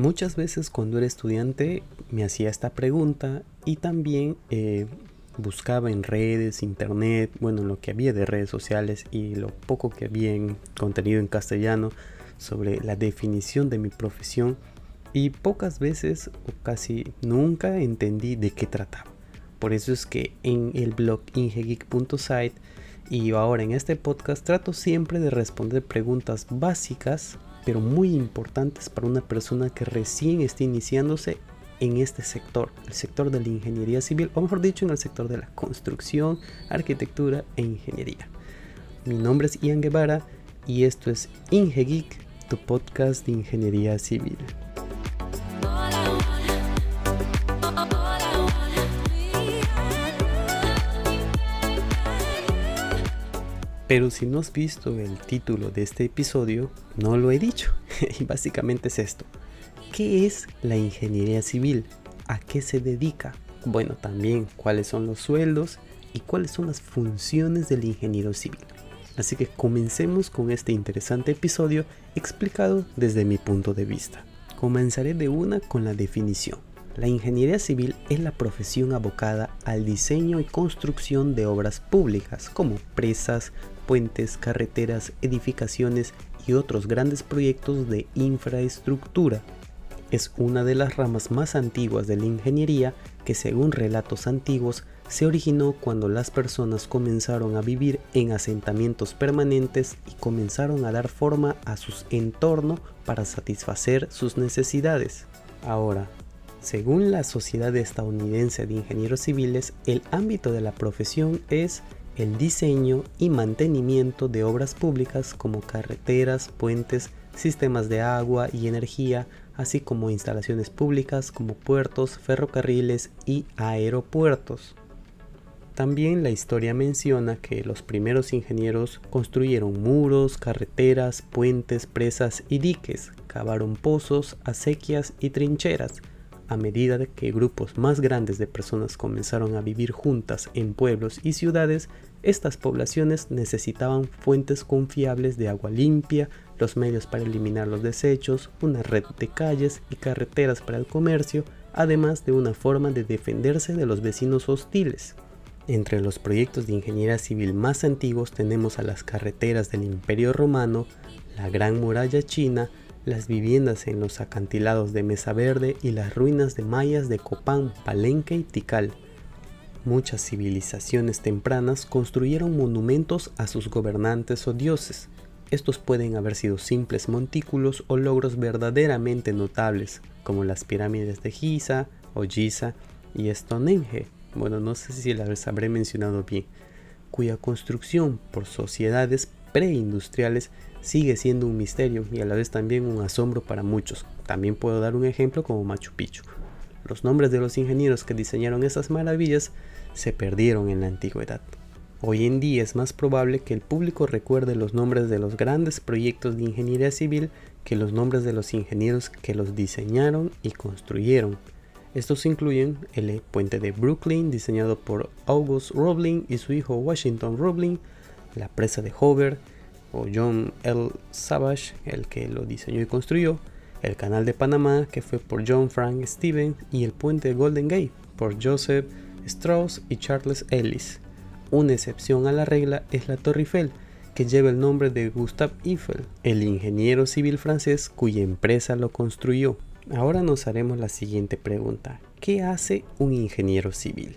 Muchas veces cuando era estudiante me hacía esta pregunta y también eh, buscaba en redes, internet, bueno, lo que había de redes sociales y lo poco que había en contenido en castellano sobre la definición de mi profesión y pocas veces o casi nunca entendí de qué trataba. Por eso es que en el blog ingegeek.site y ahora en este podcast trato siempre de responder preguntas básicas pero muy importantes para una persona que recién está iniciándose en este sector, el sector de la ingeniería civil, o mejor dicho, en el sector de la construcción, arquitectura e ingeniería. Mi nombre es Ian Guevara y esto es IngeGeek, tu podcast de ingeniería civil. Pero si no has visto el título de este episodio, no lo he dicho. y básicamente es esto. ¿Qué es la ingeniería civil? ¿A qué se dedica? Bueno, también cuáles son los sueldos y cuáles son las funciones del ingeniero civil. Así que comencemos con este interesante episodio explicado desde mi punto de vista. Comenzaré de una con la definición. La ingeniería civil es la profesión abocada al diseño y construcción de obras públicas como presas, puentes, carreteras, edificaciones y otros grandes proyectos de infraestructura. Es una de las ramas más antiguas de la ingeniería que según relatos antiguos se originó cuando las personas comenzaron a vivir en asentamientos permanentes y comenzaron a dar forma a su entorno para satisfacer sus necesidades. Ahora, según la Sociedad Estadounidense de Ingenieros Civiles, el ámbito de la profesión es el diseño y mantenimiento de obras públicas como carreteras, puentes, sistemas de agua y energía, así como instalaciones públicas como puertos, ferrocarriles y aeropuertos. También la historia menciona que los primeros ingenieros construyeron muros, carreteras, puentes, presas y diques, cavaron pozos, acequias y trincheras, a medida que grupos más grandes de personas comenzaron a vivir juntas en pueblos y ciudades, estas poblaciones necesitaban fuentes confiables de agua limpia, los medios para eliminar los desechos, una red de calles y carreteras para el comercio, además de una forma de defenderse de los vecinos hostiles. Entre los proyectos de ingeniería civil más antiguos tenemos a las carreteras del Imperio Romano, la Gran Muralla China, las viviendas en los acantilados de Mesa Verde y las ruinas de mayas de Copán, Palenque y Tikal. Muchas civilizaciones tempranas construyeron monumentos a sus gobernantes o dioses. Estos pueden haber sido simples montículos o logros verdaderamente notables, como las pirámides de Giza o y Stonehenge. Bueno, no sé si las habré mencionado bien, cuya construcción por sociedades preindustriales sigue siendo un misterio y a la vez también un asombro para muchos. También puedo dar un ejemplo como Machu Picchu. Los nombres de los ingenieros que diseñaron esas maravillas se perdieron en la antigüedad. Hoy en día es más probable que el público recuerde los nombres de los grandes proyectos de ingeniería civil que los nombres de los ingenieros que los diseñaron y construyeron. Estos incluyen el puente de Brooklyn diseñado por August Roebling y su hijo Washington Roebling, la presa de Hoover, o John L. Savage, el que lo diseñó y construyó, el canal de Panamá, que fue por John Frank Stevens, y el puente de Golden Gate, por Joseph Strauss y Charles Ellis. Una excepción a la regla es la Torre Eiffel, que lleva el nombre de Gustave Eiffel, el ingeniero civil francés cuya empresa lo construyó. Ahora nos haremos la siguiente pregunta. ¿Qué hace un ingeniero civil?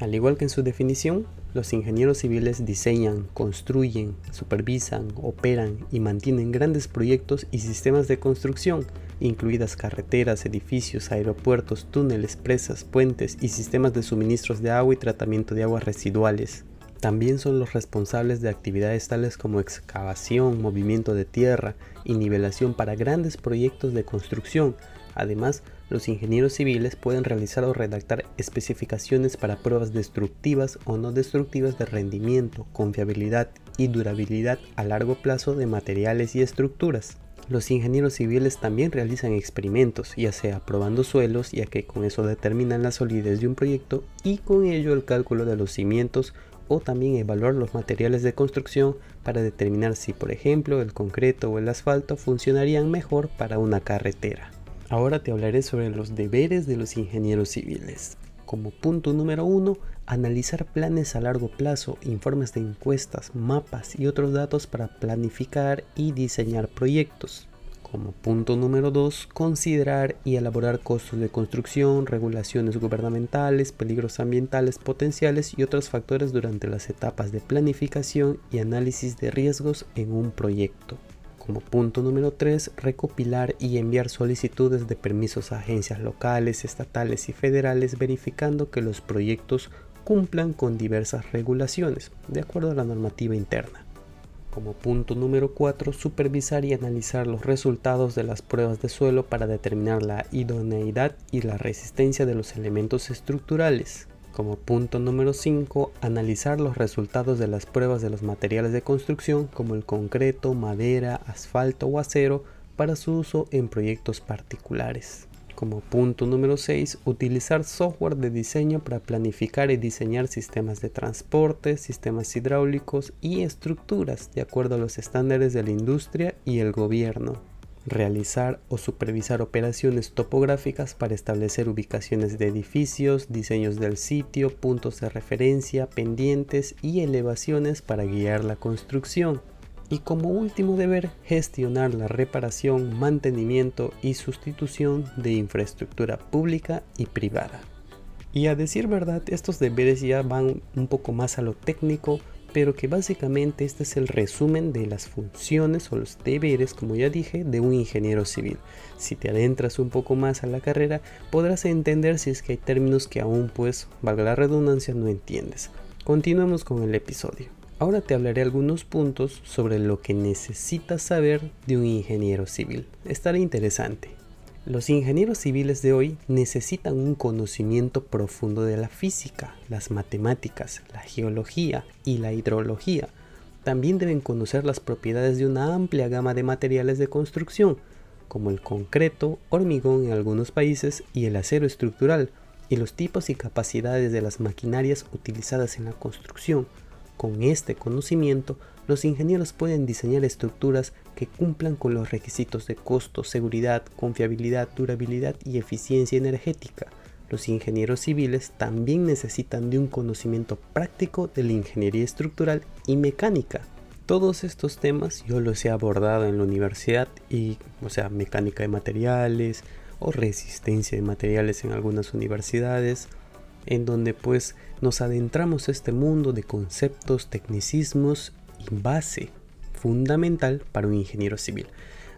Al igual que en su definición, los ingenieros civiles diseñan, construyen, supervisan, operan y mantienen grandes proyectos y sistemas de construcción, incluidas carreteras, edificios, aeropuertos, túneles, presas, puentes y sistemas de suministros de agua y tratamiento de aguas residuales. También son los responsables de actividades tales como excavación, movimiento de tierra y nivelación para grandes proyectos de construcción. Además, los ingenieros civiles pueden realizar o redactar especificaciones para pruebas destructivas o no destructivas de rendimiento, confiabilidad y durabilidad a largo plazo de materiales y estructuras. Los ingenieros civiles también realizan experimentos, ya sea probando suelos, ya que con eso determinan la solidez de un proyecto, y con ello el cálculo de los cimientos o también evaluar los materiales de construcción para determinar si, por ejemplo, el concreto o el asfalto funcionarían mejor para una carretera. Ahora te hablaré sobre los deberes de los ingenieros civiles. Como punto número uno, analizar planes a largo plazo, informes de encuestas, mapas y otros datos para planificar y diseñar proyectos. Como punto número 2, considerar y elaborar costos de construcción, regulaciones gubernamentales, peligros ambientales potenciales y otros factores durante las etapas de planificación y análisis de riesgos en un proyecto. Como punto número 3, recopilar y enviar solicitudes de permisos a agencias locales, estatales y federales verificando que los proyectos cumplan con diversas regulaciones, de acuerdo a la normativa interna. Como punto número 4, supervisar y analizar los resultados de las pruebas de suelo para determinar la idoneidad y la resistencia de los elementos estructurales. Como punto número 5, analizar los resultados de las pruebas de los materiales de construcción como el concreto, madera, asfalto o acero para su uso en proyectos particulares. Como punto número 6, utilizar software de diseño para planificar y diseñar sistemas de transporte, sistemas hidráulicos y estructuras de acuerdo a los estándares de la industria y el gobierno. Realizar o supervisar operaciones topográficas para establecer ubicaciones de edificios, diseños del sitio, puntos de referencia, pendientes y elevaciones para guiar la construcción y como último deber gestionar la reparación, mantenimiento y sustitución de infraestructura pública y privada. Y a decir verdad, estos deberes ya van un poco más a lo técnico, pero que básicamente este es el resumen de las funciones o los deberes, como ya dije, de un ingeniero civil. Si te adentras un poco más a la carrera, podrás entender si es que hay términos que aún pues, valga la redundancia, no entiendes. Continuemos con el episodio. Ahora te hablaré algunos puntos sobre lo que necesitas saber de un ingeniero civil. Estará interesante. Los ingenieros civiles de hoy necesitan un conocimiento profundo de la física, las matemáticas, la geología y la hidrología. También deben conocer las propiedades de una amplia gama de materiales de construcción, como el concreto, hormigón en algunos países y el acero estructural, y los tipos y capacidades de las maquinarias utilizadas en la construcción con este conocimiento, los ingenieros pueden diseñar estructuras que cumplan con los requisitos de costo, seguridad, confiabilidad, durabilidad y eficiencia energética. Los ingenieros civiles también necesitan de un conocimiento práctico de la ingeniería estructural y mecánica. Todos estos temas yo los he abordado en la universidad y, o sea, mecánica de materiales o resistencia de materiales en algunas universidades, en donde pues nos adentramos a este mundo de conceptos, tecnicismos y base fundamental para un ingeniero civil.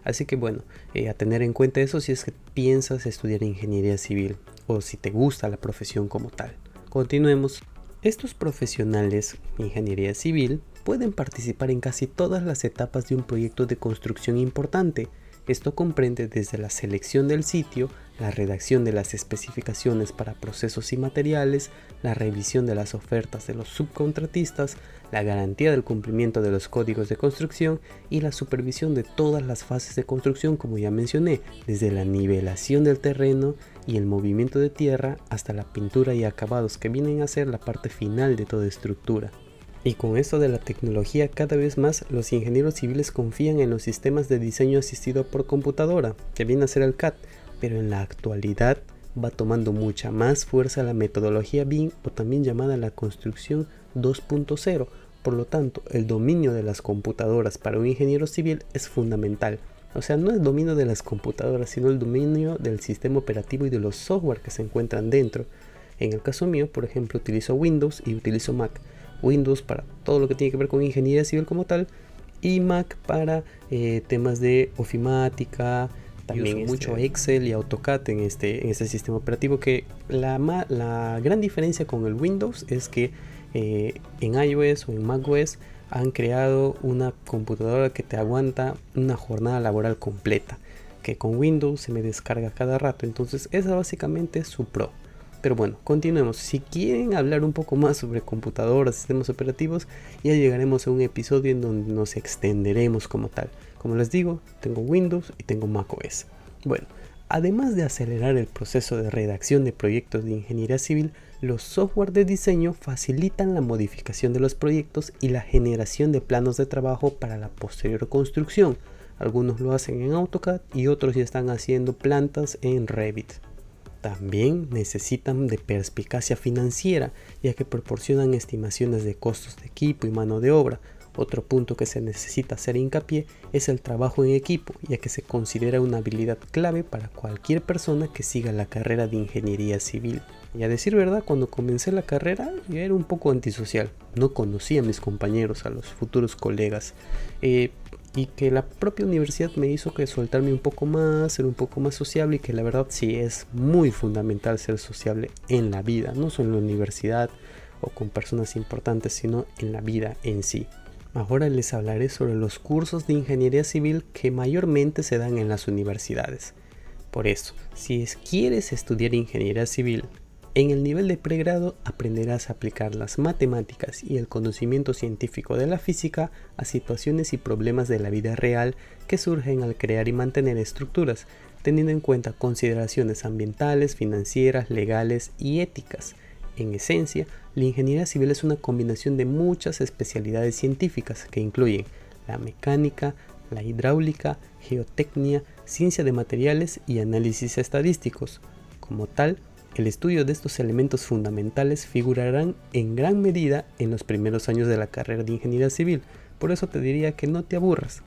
Así que bueno, eh, a tener en cuenta eso si es que piensas estudiar ingeniería civil o si te gusta la profesión como tal. Continuemos. Estos profesionales, ingeniería civil, pueden participar en casi todas las etapas de un proyecto de construcción importante. Esto comprende desde la selección del sitio la redacción de las especificaciones para procesos y materiales, la revisión de las ofertas de los subcontratistas, la garantía del cumplimiento de los códigos de construcción y la supervisión de todas las fases de construcción como ya mencioné, desde la nivelación del terreno y el movimiento de tierra hasta la pintura y acabados que vienen a ser la parte final de toda estructura. Y con esto de la tecnología cada vez más los ingenieros civiles confían en los sistemas de diseño asistido por computadora, que viene a ser el CAD, pero en la actualidad va tomando mucha más fuerza la metodología BIM o también llamada la construcción 2.0. Por lo tanto, el dominio de las computadoras para un ingeniero civil es fundamental. O sea, no el dominio de las computadoras, sino el dominio del sistema operativo y de los software que se encuentran dentro. En el caso mío, por ejemplo, utilizo Windows y utilizo Mac. Windows para todo lo que tiene que ver con ingeniería civil como tal y Mac para eh, temas de ofimática, también mucho este Excel y AutoCAD en este, en este sistema operativo que la, la gran diferencia con el Windows es que eh, en iOS o en macOS han creado una computadora que te aguanta una jornada laboral completa que con Windows se me descarga cada rato. Entonces esa básicamente es su pro pero bueno, continuemos. Si quieren hablar un poco más sobre computadoras, sistemas operativos, ya llegaremos a un episodio en donde nos extenderemos como tal. Como les digo, tengo Windows y tengo macOS. Bueno, además de acelerar el proceso de redacción de proyectos de ingeniería civil, los software de diseño facilitan la modificación de los proyectos y la generación de planos de trabajo para la posterior construcción, Algunos lo hacen en AutoCAD y otros ya están haciendo plantas en Revit. También necesitan de perspicacia financiera, ya que proporcionan estimaciones de costos de equipo y mano de obra. Otro punto que se necesita hacer hincapié es el trabajo en equipo, ya que se considera una habilidad clave para cualquier persona que siga la carrera de ingeniería civil. Y a decir verdad, cuando comencé la carrera yo era un poco antisocial, no conocía a mis compañeros, a los futuros colegas. Eh, y que la propia universidad me hizo que soltarme un poco más, ser un poco más sociable y que la verdad sí es muy fundamental ser sociable en la vida, no solo en la universidad o con personas importantes, sino en la vida en sí. Ahora les hablaré sobre los cursos de ingeniería civil que mayormente se dan en las universidades. Por eso, si quieres estudiar ingeniería civil, en el nivel de pregrado aprenderás a aplicar las matemáticas y el conocimiento científico de la física a situaciones y problemas de la vida real que surgen al crear y mantener estructuras, teniendo en cuenta consideraciones ambientales, financieras, legales y éticas. En esencia, la ingeniería civil es una combinación de muchas especialidades científicas que incluyen la mecánica, la hidráulica, geotecnia, ciencia de materiales y análisis estadísticos. Como tal, el estudio de estos elementos fundamentales figurarán en gran medida en los primeros años de la carrera de ingeniería civil, por eso te diría que no te aburras.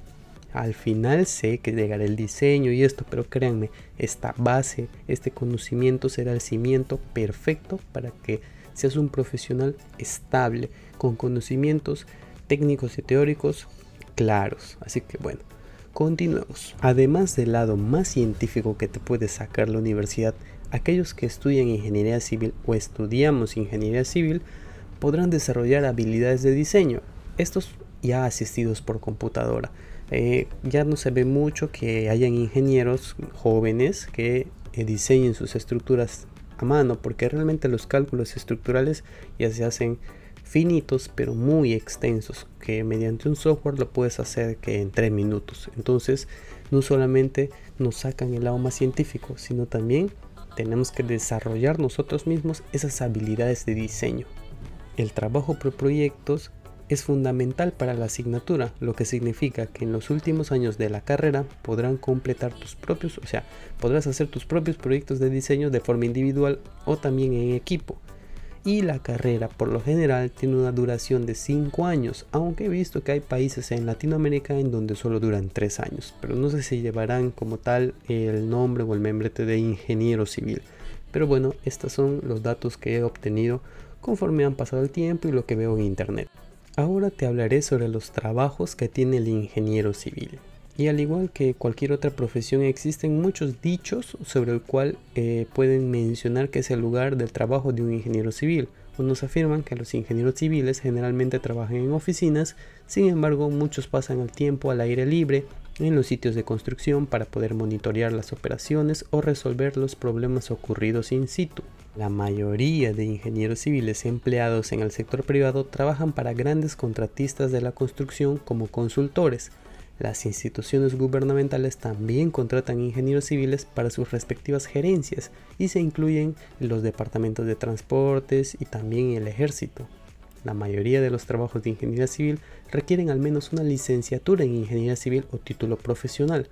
Al final sé que llegará el diseño y esto, pero créanme, esta base, este conocimiento será el cimiento perfecto para que seas un profesional estable, con conocimientos técnicos y teóricos claros. Así que bueno, continuemos. Además del lado más científico que te puede sacar la universidad, aquellos que estudian ingeniería civil o estudiamos ingeniería civil podrán desarrollar habilidades de diseño. Estos ya asistidos por computadora. Eh, ya no se ve mucho que hayan ingenieros jóvenes que eh, diseñen sus estructuras a mano, porque realmente los cálculos estructurales ya se hacen finitos pero muy extensos que mediante un software lo puedes hacer que en tres minutos entonces no solamente nos sacan el lado más científico sino también tenemos que desarrollar nosotros mismos esas habilidades de diseño. El trabajo por proyectos es fundamental para la asignatura, lo que significa que en los últimos años de la carrera podrán completar tus propios, o sea, podrás hacer tus propios proyectos de diseño de forma individual o también en equipo y la carrera por lo general tiene una duración de 5 años, aunque he visto que hay países en Latinoamérica en donde solo duran 3 años, pero no sé si llevarán como tal el nombre o el membrete de ingeniero civil. Pero bueno, estos son los datos que he obtenido conforme han pasado el tiempo y lo que veo en internet. Ahora te hablaré sobre los trabajos que tiene el ingeniero civil. Y al igual que cualquier otra profesión existen muchos dichos sobre el cual eh, pueden mencionar que es el lugar del trabajo de un ingeniero civil. Unos afirman que los ingenieros civiles generalmente trabajan en oficinas, sin embargo muchos pasan el tiempo al aire libre en los sitios de construcción para poder monitorear las operaciones o resolver los problemas ocurridos in situ. La mayoría de ingenieros civiles empleados en el sector privado trabajan para grandes contratistas de la construcción como consultores, las instituciones gubernamentales también contratan ingenieros civiles para sus respectivas gerencias y se incluyen los departamentos de transportes y también el ejército. La mayoría de los trabajos de ingeniería civil requieren al menos una licenciatura en ingeniería civil o título profesional.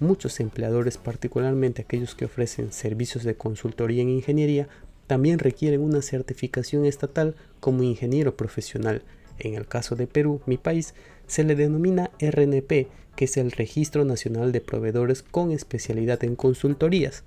Muchos empleadores, particularmente aquellos que ofrecen servicios de consultoría en ingeniería, también requieren una certificación estatal como ingeniero profesional. En el caso de Perú, mi país, se le denomina RNP, que es el Registro Nacional de Proveedores con especialidad en consultorías.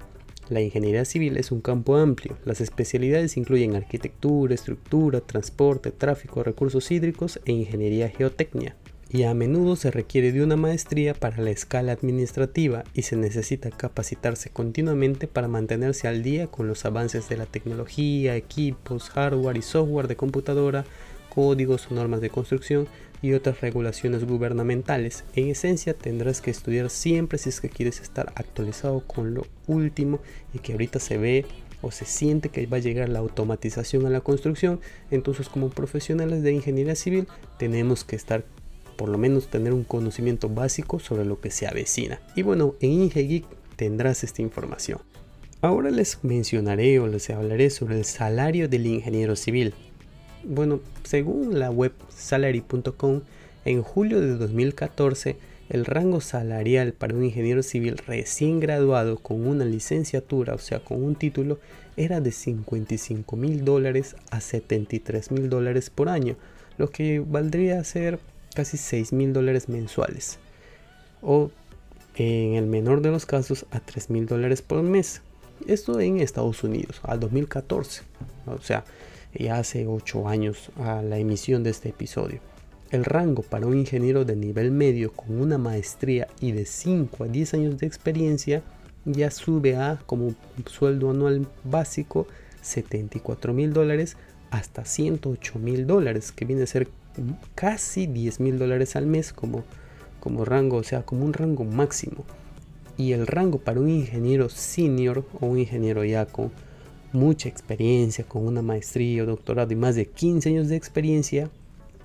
La ingeniería civil es un campo amplio. Las especialidades incluyen arquitectura, estructura, transporte, tráfico, recursos hídricos e ingeniería geotecnia. Y a menudo se requiere de una maestría para la escala administrativa y se necesita capacitarse continuamente para mantenerse al día con los avances de la tecnología, equipos, hardware y software de computadora, códigos o normas de construcción y otras regulaciones gubernamentales. En esencia tendrás que estudiar siempre si es que quieres estar actualizado con lo último y que ahorita se ve o se siente que va a llegar la automatización a la construcción. Entonces como profesionales de ingeniería civil tenemos que estar por lo menos tener un conocimiento básico sobre lo que se avecina. Y bueno, en IngeGeek tendrás esta información. Ahora les mencionaré o les hablaré sobre el salario del ingeniero civil. Bueno, según la web salary.com, en julio de 2014, el rango salarial para un ingeniero civil recién graduado con una licenciatura, o sea, con un título, era de 55 mil dólares a 73 mil dólares por año, lo que valdría ser casi 6 mil dólares mensuales. O en el menor de los casos a 3 mil dólares por mes. Esto en Estados Unidos, al 2014. O sea, ya hace 8 años a la emisión de este episodio. El rango para un ingeniero de nivel medio con una maestría y de 5 a 10 años de experiencia ya sube a como sueldo anual básico 74 mil dólares hasta 108 mil dólares, que viene a ser casi 10 mil dólares al mes como, como rango, o sea, como un rango máximo. Y el rango para un ingeniero senior o un ingeniero ya con mucha experiencia, con una maestría o doctorado y más de 15 años de experiencia,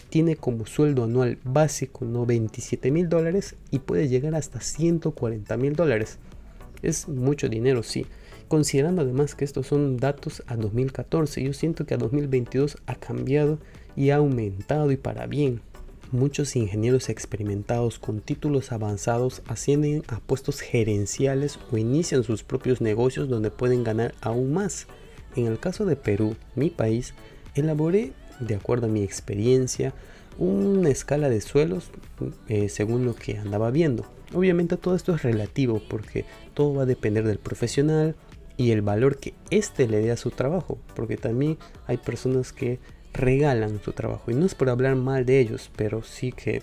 tiene como sueldo anual básico no 27 mil dólares y puede llegar hasta 140 mil dólares. Es mucho dinero, sí. Considerando además que estos son datos a 2014, yo siento que a 2022 ha cambiado y ha aumentado y para bien. Muchos ingenieros experimentados con títulos avanzados ascienden a puestos gerenciales o inician sus propios negocios donde pueden ganar aún más. En el caso de Perú, mi país, elaboré, de acuerdo a mi experiencia, una escala de suelos eh, según lo que andaba viendo. Obviamente todo esto es relativo porque todo va a depender del profesional y el valor que éste le dé a su trabajo, porque también hay personas que regalan su trabajo. Y no es por hablar mal de ellos, pero sí que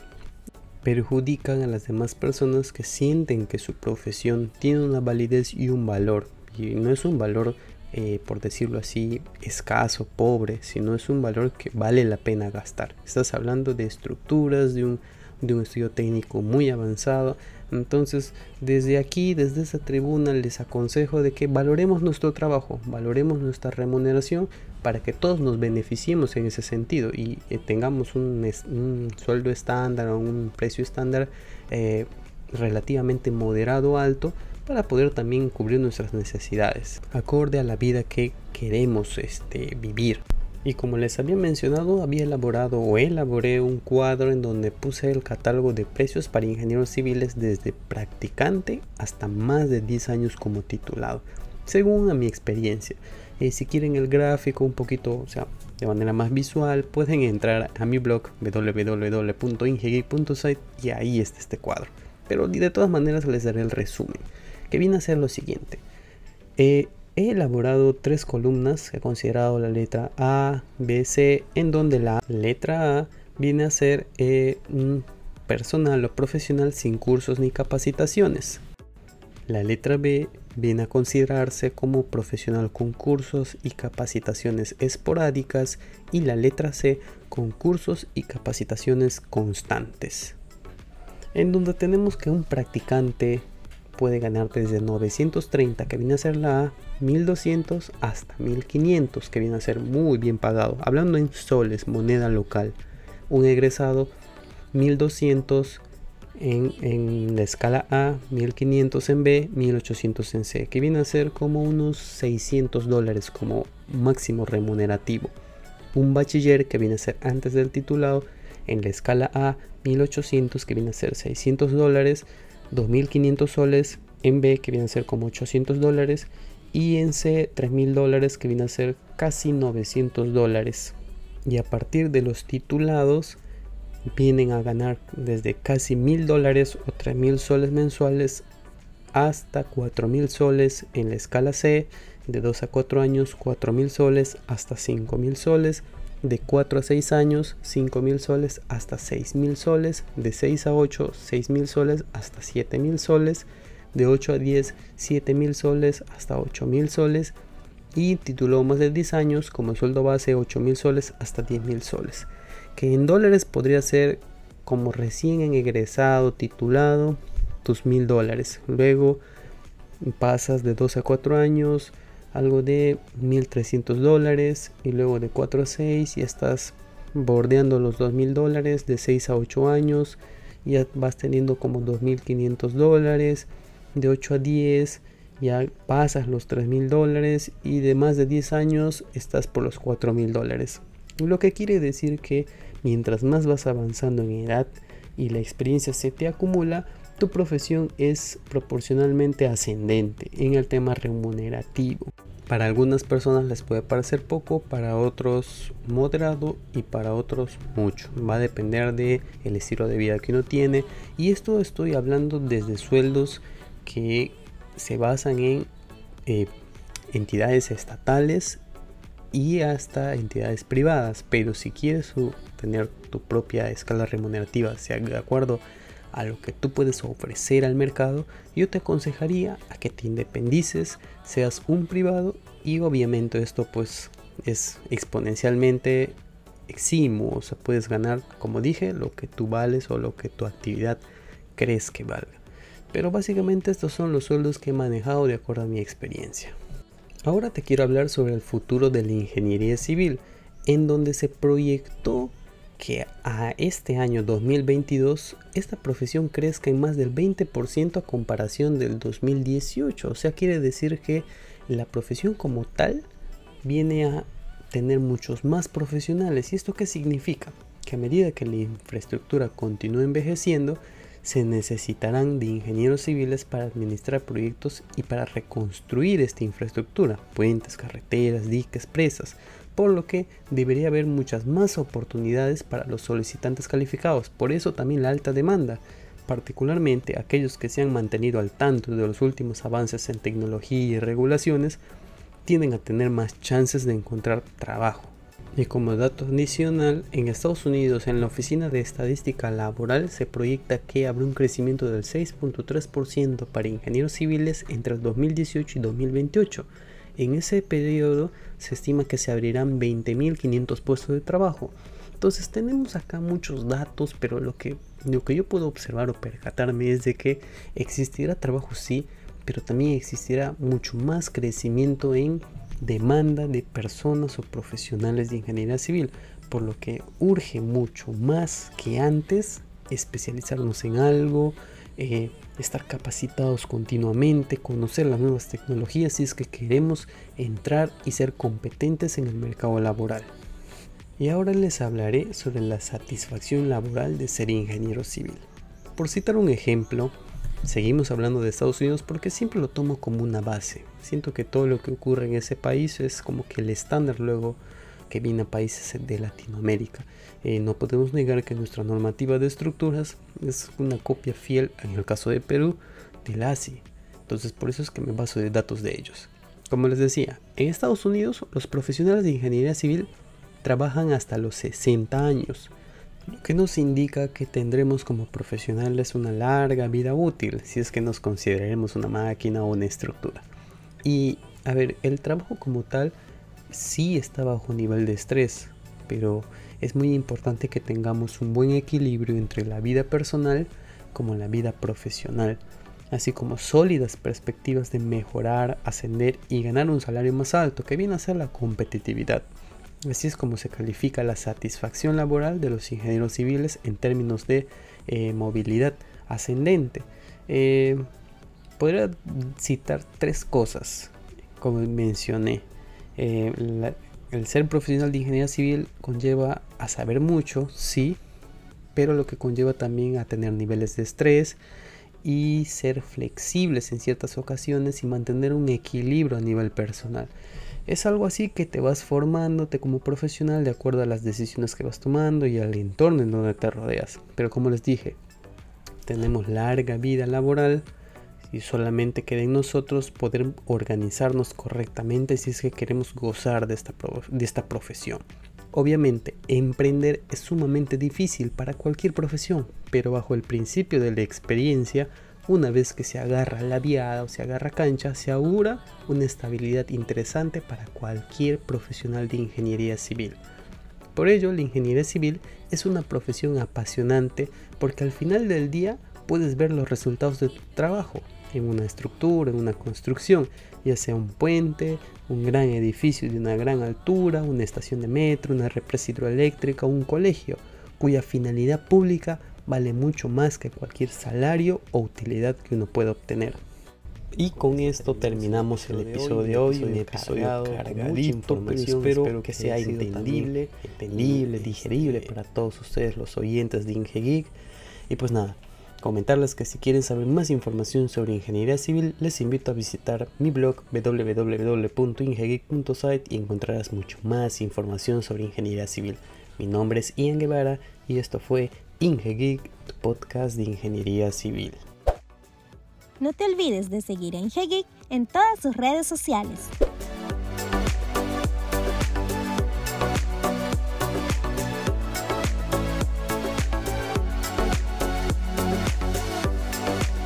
perjudican a las demás personas que sienten que su profesión tiene una validez y un valor. Y no es un valor, eh, por decirlo así, escaso, pobre, sino es un valor que vale la pena gastar. Estás hablando de estructuras, de un, de un estudio técnico muy avanzado, entonces, desde aquí, desde esa tribuna, les aconsejo de que valoremos nuestro trabajo, valoremos nuestra remuneración para que todos nos beneficiemos en ese sentido y eh, tengamos un, sueldo estándar o un precio estándar eh, relativamente moderado alto para poder también cubrir nuestras necesidades acorde a la vida que queremos este, vivir. Y como les había mencionado, había elaborado o elaboré un cuadro en donde puse el catálogo de precios para ingenieros civiles desde practicante hasta más de 10 años como titulado, según a mi experiencia. y si quieren el gráfico un poquito, o sea, de manera más visual, pueden entrar a mi blog www.ingegeek.site y ahí está este cuadro. Pero de todas maneras les daré el resumen, que viene a ser lo siguiente. Eh, he elaborado tres columnas, he considerado la letra A, B, C, en donde la letra A viene a ser eh, un personal o profesional sin cursos ni capacitaciones. La letra B viene a considerarse como profesional con cursos y capacitaciones esporádicas y la letra C con cursos y capacitaciones constantes. En donde tenemos que un practicante puede ganar desde 930 que viene a ser la A 1200 hasta 1500 que viene a ser muy bien pagado. Hablando en soles moneda local un egresado 1200 en, en, la escala A 1500 en B 1800 en C que viene a ser como unos 600 dólares como máximo remunerativo. Un bachiller que viene a ser antes del titulado en la escala A 1800 que viene a ser 600 dólares 2500 soles en B que viene a ser como 800 dólares y en C 3000 dólares que viene a ser casi 900 dólares. Y a partir de los titulados vienen a ganar desde casi 1000 dólares o 3000 soles mensuales hasta 4000 soles en la escala C de 2 a 4 años 4000 soles hasta 5000 soles de 4 a 6 años 5000 soles hasta 6000 soles de 6 a 8 6000 soles hasta 7000 soles de 8 a 10 7000 soles hasta 8000 soles. Y tituló más de 10 años como sueldo base 8000 soles hasta 10000 soles que en dólares podría ser como recién en egresado titulado tus 1000 dólares. Luego pasas de 2 a 4 años algo de 1300 dólares y luego de 4 a 6 ya estás bordeando los 2000 dólares de 6 a 8 años ya vas teniendo como 2500 dólares de 8 a 10 ya pasas los 3 mil dólares y de más de 10 años estás por los 4 mil dólares. Lo que quiere decir que mientras más vas avanzando en edad, y la experiencia se te acumula, tu profesión es proporcionalmente ascendente en el tema remunerativo. Para algunas personas les puede parecer poco, para otros moderado y para otros mucho. Va a depender de el estilo de vida que uno tiene y esto estoy hablando desde sueldos que se basan en eh, entidades estatales y hasta entidades privadas. Pero si quieres tener tu propia escala remunerativa, sea de acuerdo a lo que tú puedes ofrecer al mercado, yo te aconsejaría a que te independices, seas un privado y obviamente esto pues es exponencialmente eximo, o sea, puedes ganar, como dije, lo que tú vales o lo que tu actividad crees que valga. Pero básicamente estos son los sueldos que he manejado de acuerdo a mi experiencia. Ahora te quiero hablar sobre el futuro de la ingeniería civil, en donde se proyectó que a este año 2022 esta profesión crezca en más del 20% a comparación del 2018. O sea, quiere decir que la profesión como tal viene a tener muchos más profesionales. ¿Y esto qué significa? Que a medida que la infraestructura continúe envejeciendo, se necesitarán de ingenieros civiles para administrar proyectos y para reconstruir esta infraestructura, puentes, carreteras, diques, presas, por lo que debería haber muchas más oportunidades para los solicitantes calificados. Por eso también la alta demanda, particularmente aquellos que se han mantenido al tanto de los últimos avances en tecnología y regulaciones, tienden a tener más chances de encontrar trabajo. Y como dato adicional, en Estados Unidos, en la Oficina de Estadística Laboral, se proyecta que habrá un crecimiento del 6.3% para ingenieros civiles entre el 2018 y 2028. En ese periodo se estima que se abrirán 20.500 puestos de trabajo. Entonces tenemos acá muchos datos, pero lo que, lo que yo puedo observar o percatarme es de que existirá trabajo sí, pero también existirá mucho más crecimiento en demanda de personas o profesionales de ingeniería civil, por lo que urge mucho más que antes especializarnos en algo, eh, estar capacitados continuamente, conocer las nuevas tecnologías si es que queremos entrar y ser competentes en el mercado laboral. Y ahora les hablaré sobre la satisfacción laboral de ser ingeniero civil. Por citar un ejemplo, Seguimos hablando de Estados Unidos porque siempre lo tomo como una base. Siento que todo lo que ocurre en ese país es como que el estándar luego que viene a países de Latinoamérica. Eh, no podemos negar que nuestra normativa de estructuras es una copia fiel, en el caso de Perú, de la ASI. Entonces por eso es que me baso de datos de ellos. Como les decía, en Estados Unidos los profesionales de ingeniería civil trabajan hasta los 60 años lo que nos indica que tendremos como profesionales una larga vida útil si es que nos consideremos una máquina o una estructura. Y a ver, el trabajo como tal sí está bajo nivel de estrés, pero es muy importante que tengamos un buen equilibrio entre la vida personal como la vida profesional, así como sólidas perspectivas de mejorar, ascender y ganar un salario más alto, que viene a ser la competitividad. Así es como se califica la satisfacción laboral de los ingenieros civiles en términos de eh, movilidad ascendente. Eh, podría citar tres cosas, como mencioné. Eh, el ser profesional de ingeniería civil conlleva a saber mucho, sí, pero lo que conlleva también a tener niveles de estrés y ser flexibles en ciertas ocasiones y mantener un equilibrio a nivel personal. Es algo así que te vas formándote como profesional de acuerdo a las decisiones que vas tomando y al entorno en donde te rodeas. Pero como les dije, tenemos larga vida laboral y solamente queda en nosotros poder organizarnos correctamente si es que queremos gozar de esta, de esta profesión. Obviamente, emprender es sumamente difícil para cualquier profesión, pero bajo el principio de la experiencia una vez que se agarra la viada o se agarra cancha, se augura una estabilidad interesante para cualquier profesional de ingeniería civil. Por ello, la ingeniería civil es una profesión apasionante porque al final del día puedes ver los resultados de tu trabajo en una estructura, en una construcción, ya sea un puente, un gran edificio de una gran altura, una estación de metro, una represa hidroeléctrica, un colegio, cuya finalidad pública vale mucho más que cualquier salario o utilidad que uno pueda obtener. Y con esto terminamos el episodio de hoy, un episodio cargadito, pero espero que sea entendible, entendible, digerible para todos ustedes los oyentes de IngeGeek. Y pues nada, comentarles que si quieren saber más información sobre ingeniería civil, les invito a visitar mi blog www.ingegeek.site y encontrarás mucho más información sobre ingeniería civil. Mi nombre es Ian Guevara y esto fue IngeGeek, podcast de ingeniería civil. No te olvides de seguir a IngeGeek en todas sus redes sociales.